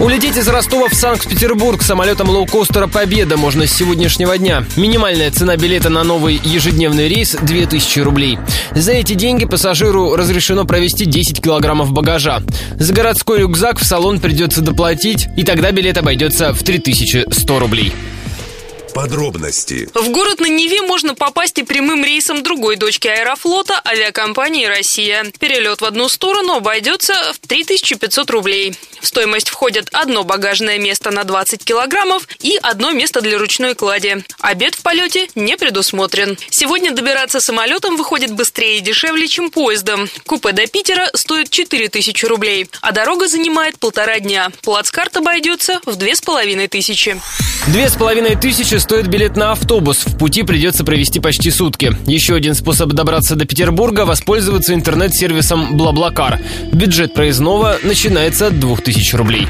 Улететь из Ростова в Санкт-Петербург самолетом лоукостера «Победа» можно с сегодняшнего дня. Минимальная цена билета на новый ежедневный рейс – 2000 рублей. За эти деньги пассажиру разрешено провести 10 килограммов багажа. За городской рюкзак в салон придется доплатить, и тогда билет обойдется в 3100 рублей. Подробности. В город на Неве можно попасть и прямым рейсом другой дочки аэрофлота авиакомпании «Россия». Перелет в одну сторону обойдется в 3500 рублей. В стоимость входят одно багажное место на 20 килограммов и одно место для ручной клади. Обед в полете не предусмотрен. Сегодня добираться самолетом выходит быстрее и дешевле, чем поездом. Купе до Питера стоит 4000 рублей, а дорога занимает полтора дня. Плацкарт обойдется в 2500. Две с половиной тысячи стоит билет на автобус. В пути придется провести почти сутки. Еще один способ добраться до Петербурга – воспользоваться интернет-сервисом Блаблакар. Бюджет проездного начинается от 2000 рублей.